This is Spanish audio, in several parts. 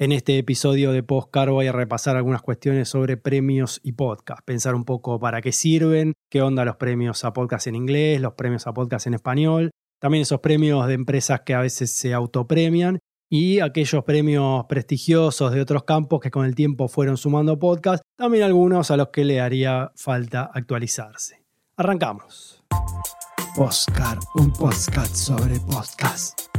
En este episodio de Postcar voy a repasar algunas cuestiones sobre premios y podcast, pensar un poco para qué sirven, qué onda los premios a podcast en inglés, los premios a podcast en español, también esos premios de empresas que a veces se autopremian y aquellos premios prestigiosos de otros campos que con el tiempo fueron sumando podcast, también algunos a los que le haría falta actualizarse. Arrancamos. Postcar, un podcast sobre podcast.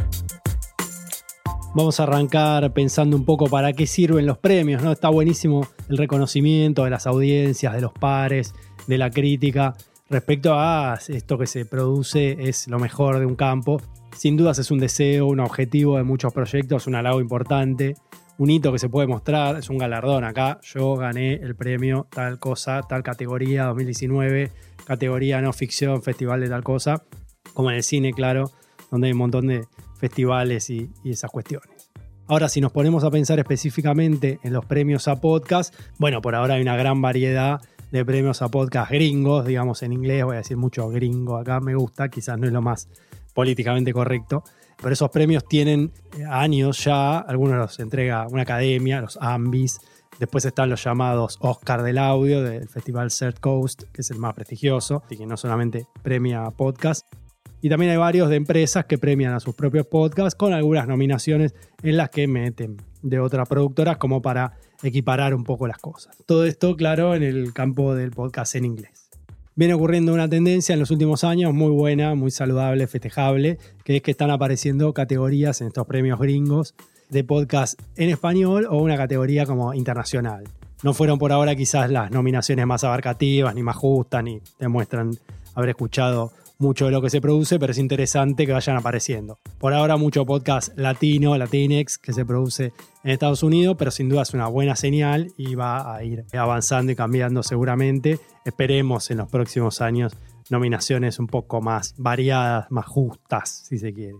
Vamos a arrancar pensando un poco para qué sirven los premios, ¿no? Está buenísimo el reconocimiento de las audiencias, de los pares, de la crítica. Respecto a esto que se produce es lo mejor de un campo. Sin dudas es un deseo, un objetivo de muchos proyectos, un halago importante, un hito que se puede mostrar, es un galardón. Acá yo gané el premio tal cosa, tal categoría 2019, categoría no ficción, festival de tal cosa, como en el cine, claro, donde hay un montón de festivales y, esas cuestiones. Ahora, si nos ponemos a pensar específicamente en los premios a podcast, bueno, por ahora hay una gran variedad de premios a podcast gringos, digamos en inglés, voy a decir mucho gringo acá, me gusta, quizás no es lo más políticamente correcto, pero esos premios tienen años ya, algunos los entrega una academia, los AMBIS, después están los llamados Oscar del Audio del Festival Third Coast, que es el más prestigioso, y que no solamente premia podcast, y también hay varios de empresas que premian a sus propios podcasts con algunas nominaciones en las que meten de otras productoras como para equiparar un poco las cosas. Todo esto, claro, en el campo del podcast en inglés. Viene ocurriendo una tendencia en los últimos años muy buena, muy saludable, festejable, que es que están apareciendo categorías en estos premios gringos de podcast en español o una categoría como internacional. No fueron por ahora quizás las nominaciones más abarcativas, ni más justas, ni demuestran haber escuchado mucho de lo que se produce, pero es interesante que vayan apareciendo. Por ahora mucho podcast latino, latinex, que se produce en Estados Unidos, pero sin duda es una buena señal y va a ir avanzando y cambiando seguramente. Esperemos en los próximos años nominaciones un poco más variadas, más justas, si se quiere.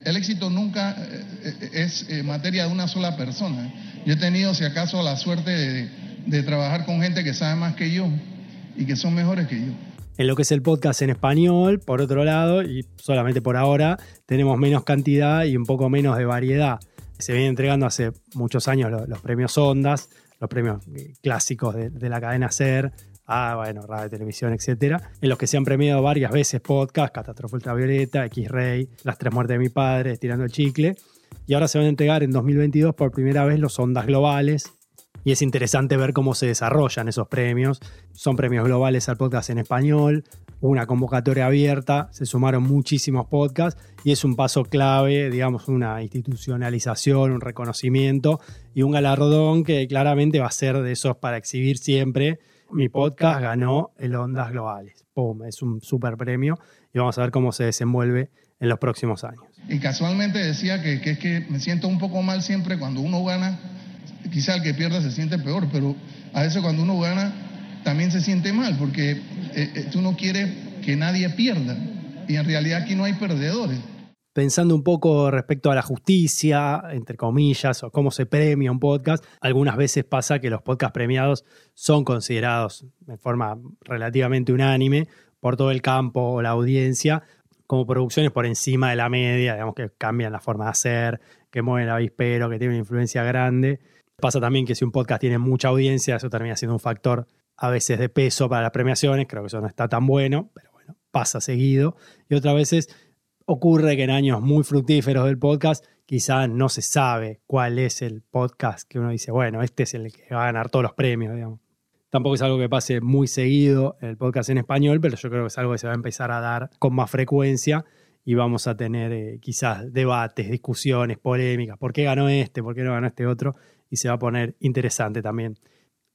El éxito nunca eh, eh, es eh, materia de una sola persona. Yo he tenido, si acaso, la suerte de, de trabajar con gente que sabe más que yo y que son mejores que yo en lo que es el podcast en español, por otro lado, y solamente por ahora, tenemos menos cantidad y un poco menos de variedad. Se vienen entregando hace muchos años los, premios Ondas, los premios clásicos de, la cadena SER, a bueno, radio, televisión, etcétera, en los que se han premiado varias veces podcast, Catástrofe Ultravioleta, X-Ray, Las Tres Muertes de mi Padre, Tirando el Chicle. Y ahora se van a entregar en 2022 por primera vez los Ondas Globales, y es interesante ver cómo se desarrollan esos premios. Son premios globales al podcast en español, una convocatoria abierta, se sumaron muchísimos podcasts y es un paso clave, digamos, una institucionalización, un reconocimiento y un galardón que claramente va a ser de esos para exhibir siempre. Mi podcast ganó el Ondas Globales. ¡Pum! Es un super premio y vamos a ver cómo se desenvuelve en los próximos años. Y casualmente decía que, que es que me siento un poco mal siempre cuando uno gana quizá el que pierda se siente peor, pero a veces cuando uno gana también se siente mal, porque eh, eh, tú no quieres que nadie pierda. Y en realidad aquí no hay perdedores. Pensando un poco respecto a la justicia, entre comillas, o cómo se premia un podcast, algunas veces pasa que los podcasts premiados son considerados de forma relativamente unánime por todo el campo o la audiencia como producciones por encima de la media, digamos que cambian la forma de hacer, que mueven el avispero, que tienen una influencia grande. Pasa también que si un podcast tiene mucha audiencia, eso termina siendo un factor a veces de peso para las premiaciones. Creo que eso no está tan bueno, pero bueno, pasa seguido. Y otras veces ocurre que en años muy fructíferos del podcast, quizá no se sabe cuál es el podcast que uno dice, bueno, este es el que va a ganar todos los premios, digamos. Tampoco es algo que pase muy seguido el podcast en español, pero yo creo que es algo que se va a empezar a dar con más frecuencia y vamos a tener eh, quizás debates, discusiones, polémicas. ¿Por qué ganó este? ¿Por qué no ganó este otro? y se va a poner interesante también.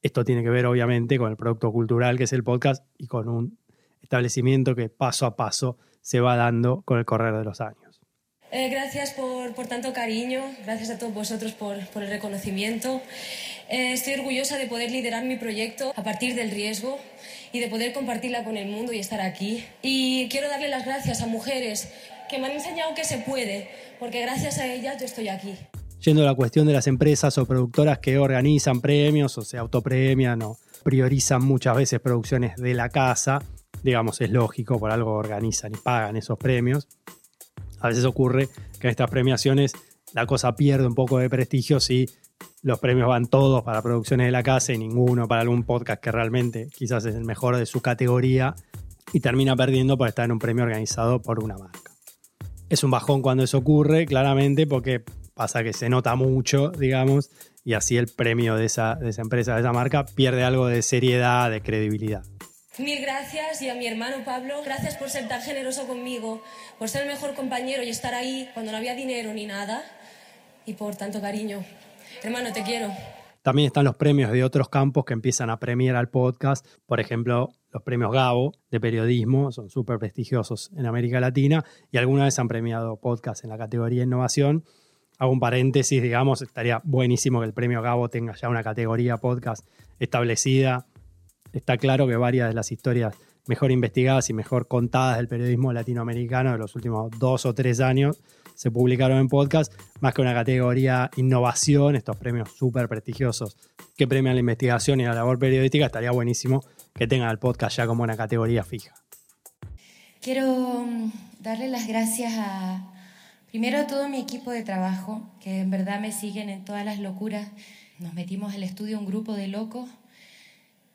Esto tiene que ver obviamente con el producto cultural que es el podcast y con un establecimiento que paso a paso se va dando con el correr de los años. Eh, gracias por, por, tanto cariño, gracias a todos vosotros por, por el reconocimiento. Eh, estoy orgullosa de poder liderar mi proyecto a partir del riesgo y de poder compartirla con el mundo y estar aquí. Y quiero darle las gracias a mujeres que me han enseñado que se puede, porque gracias a ellas yo estoy aquí yendo a la cuestión de las empresas o productoras que organizan premios o se autopremian o priorizan muchas veces producciones de la casa, digamos, es lógico, por algo organizan y pagan esos premios. A veces ocurre que en estas premiaciones la cosa pierde un poco de prestigio si los premios van todos para producciones de la casa y ninguno para algún podcast que realmente quizás es el mejor de su categoría y termina perdiendo por estar en un premio organizado por una marca. Es un bajón cuando eso ocurre, claramente, porque pasa que se nota mucho, digamos, y así el premio de esa, de esa empresa, de esa marca, pierde algo de seriedad, de credibilidad. Mil gracias y a mi hermano Pablo, gracias por ser tan generoso conmigo, por ser el mejor compañero y estar ahí cuando no había dinero ni nada y por tanto cariño. Hermano, te quiero. También están los premios de otros campos que empiezan a premiar al podcast. Por ejemplo, los premios Gabo de periodismo son súper prestigiosos en América Latina y alguna vez han premiado podcast en la categoría innovación. Hago un paréntesis, digamos, estaría buenísimo que el premio Gabo tenga ya una categoría podcast establecida. Está claro que varias de las historias mejor investigadas y mejor contadas del periodismo latinoamericano de los últimos dos o tres años se publicaron en podcast, más que una categoría innovación, estos premios súper prestigiosos que premian la investigación y la labor periodística, estaría buenísimo que tengan el podcast ya como una categoría fija. Quiero mm, darle las gracias a, primero a todo mi equipo de trabajo, que en verdad me siguen en todas las locuras. Nos metimos al estudio un grupo de locos,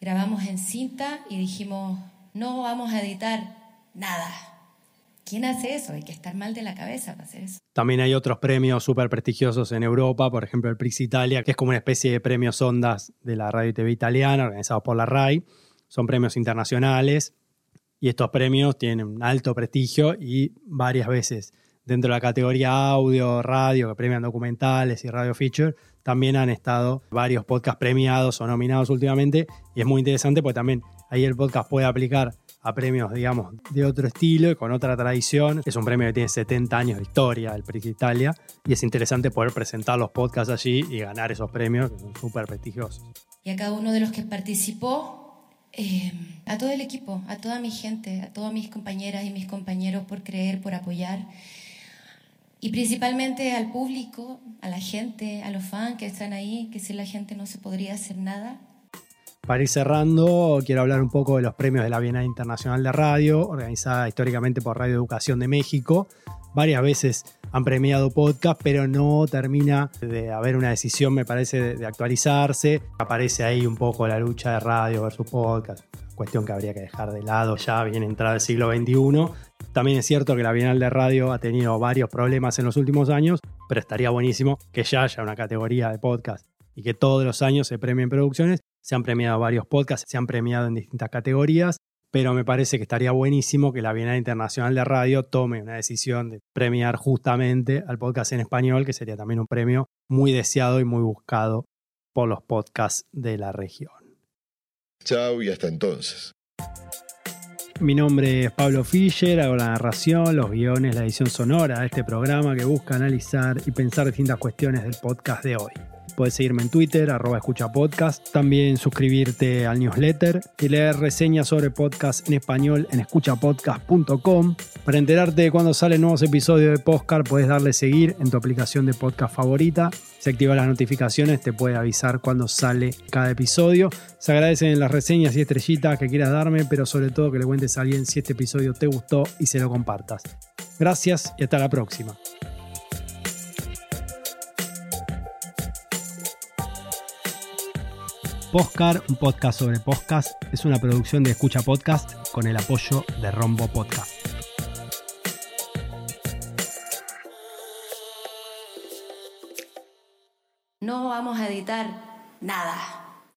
grabamos en cinta y dijimos, no vamos a editar nada ¿Quién hace eso? Hay que estar mal de la cabeza para hacer eso. También hay otros premios súper prestigiosos en Europa, por ejemplo el Prix Italia, que es como una especie de premios ondas de la radio y TV italiana, organizados por la RAI. Son premios internacionales y estos premios tienen un alto prestigio y varias veces dentro de la categoría audio, radio, que premian documentales y radio feature, también han estado varios podcasts premiados o nominados últimamente y es muy interesante porque también ahí el podcast puede aplicar a premios, digamos, de otro estilo y con otra tradición. Es un premio que tiene 70 años de historia, el Prix Italia, y es interesante poder presentar los podcasts allí y ganar esos premios que son súper prestigiosos. Y a cada uno de los que participó, eh, a todo el equipo, a toda mi gente, a todas mis compañeras y mis compañeros por creer, por apoyar. Y principalmente al público, a la gente, a los fans que están ahí, que sin la gente no se podría hacer nada. Para ir cerrando, quiero hablar un poco de los premios de la Bienal Internacional de Radio, organizada históricamente por Radio Educación de México. Varias veces han premiado podcast, pero no termina de haber una decisión, me parece, de, actualizarse. Aparece ahí un poco la lucha de radio versus podcast, cuestión que habría que dejar de lado ya bien entrada el siglo XXI. También es cierto que la Bienal de Radio ha tenido varios problemas en los últimos años, pero estaría buenísimo que ya haya una categoría de podcast y que todos los años se premien producciones se han premiado varios podcasts, se han premiado en distintas categorías, pero me parece que estaría buenísimo que la Bienal Internacional de Radio tome una decisión de premiar justamente al podcast en español, que sería también un premio muy deseado y muy buscado por los podcasts de la región. Chao y hasta entonces. Mi nombre es Pablo Fischer, hago la narración, los guiones, la edición sonora de este programa que busca analizar y pensar distintas cuestiones del podcast de hoy. Puedes seguirme en Twitter, arroba podcast. También suscribirte al newsletter y leer reseñas sobre podcast en español en escuchapodcast.com. Para enterarte de cuando salen nuevos episodios de Postcard, puedes darle seguir en tu aplicación de podcast favorita. Si activas las notificaciones, te puede avisar cuando sale cada episodio. Se agradecen las reseñas y estrellitas que quieras darme, pero sobre todo que le cuentes a alguien si este episodio te gustó y se lo compartas. Gracias y hasta la próxima. Un podcast sobre podcast, es una producción de Escucha Podcast con el apoyo de Rombo Podcast. No vamos a editar nada.